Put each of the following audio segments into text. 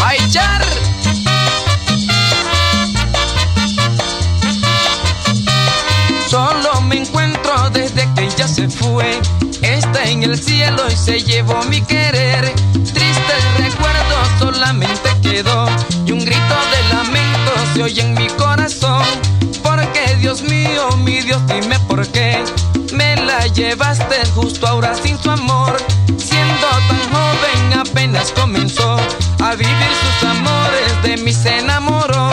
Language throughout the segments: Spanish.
¡Maichar! Solo me encuentro desde que ella se fue. Está en el cielo y se llevó mi querer. Triste recuerdo solamente quedó. Y un grito de lamento se oye en mi corazón. Porque Dios mío, mi Dios, dime por qué. Me la llevaste justo ahora sin su amor. Siendo tan joven apenas comenzó a vivir sus amores. De mí se enamoró.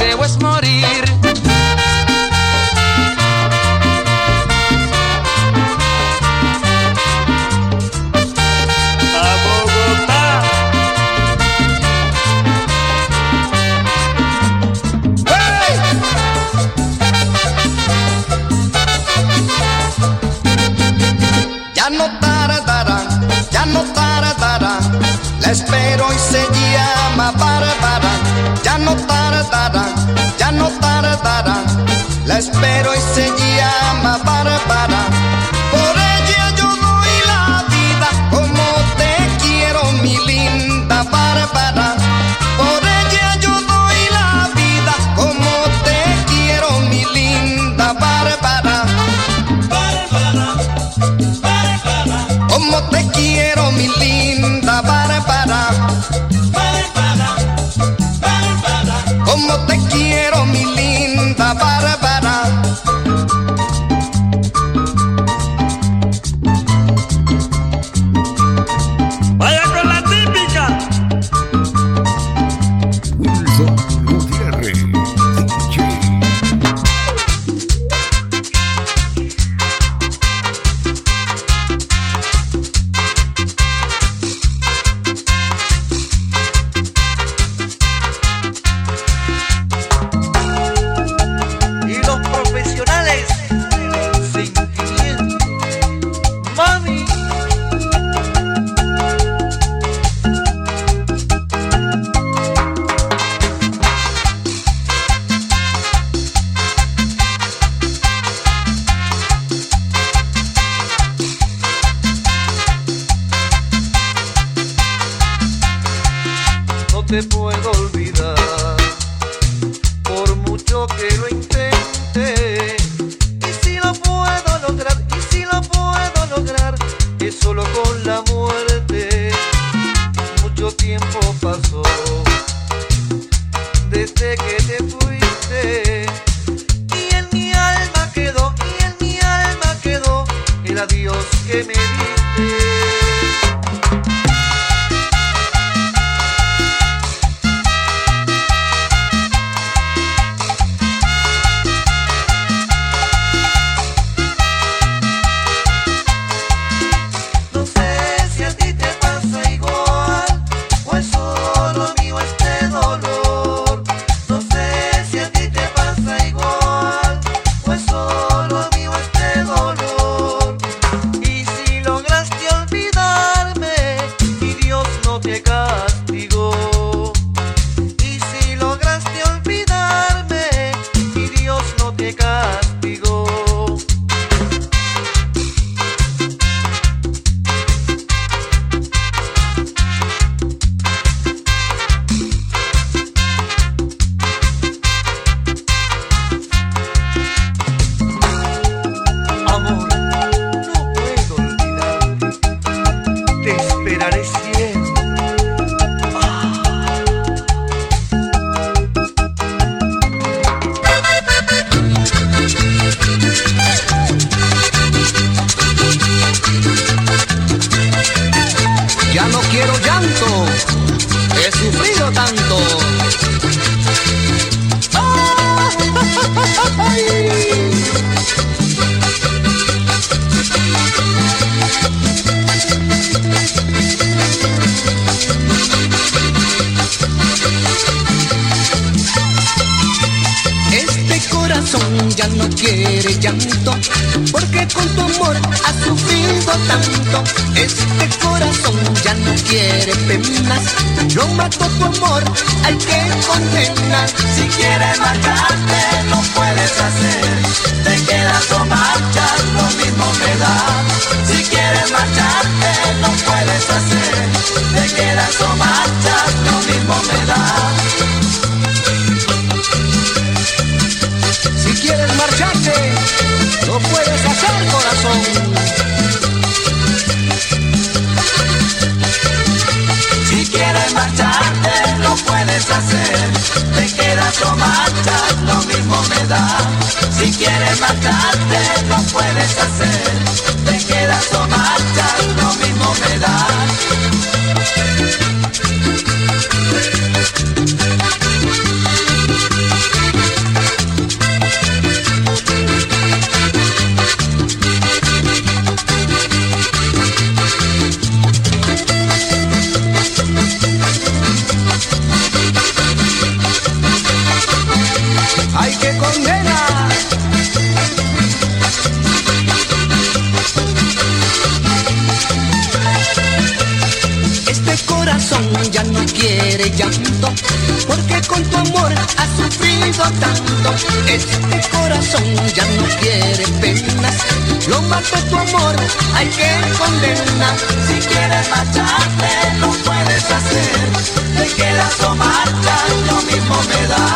Deseo es morir. Ya no tardará, ya no tardará. La espero y se llama Bárbara. No tardará, ya no tardará. La espero y se llama Bárbara. Desde que te fuiste. Y en mi alma quedó, y en mi alma quedó el adiós que me diste. Corazón ya no quiere llanto, porque con tu amor ha sufrido tanto. Este corazón ya no quiere penas, lo mató tu amor, hay que condenar. Si quieres marcharte, lo puedes hacer, corazón. Si quieres marcharte, lo puedes hacer. Te quedas o marchas, lo mismo me da. Si quieres marcharte, ya no quiere llanto, porque con tu amor ha sufrido tanto. Este corazón ya no quiere penas, lo mató tu amor, hay que condenar. Si quieres marcharte, lo puedes hacer. Te quedas o marchas, lo mismo me da.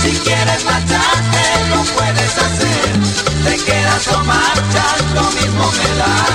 Si quieres marcharte, lo puedes hacer. Te quedas o marchas, lo mismo me da.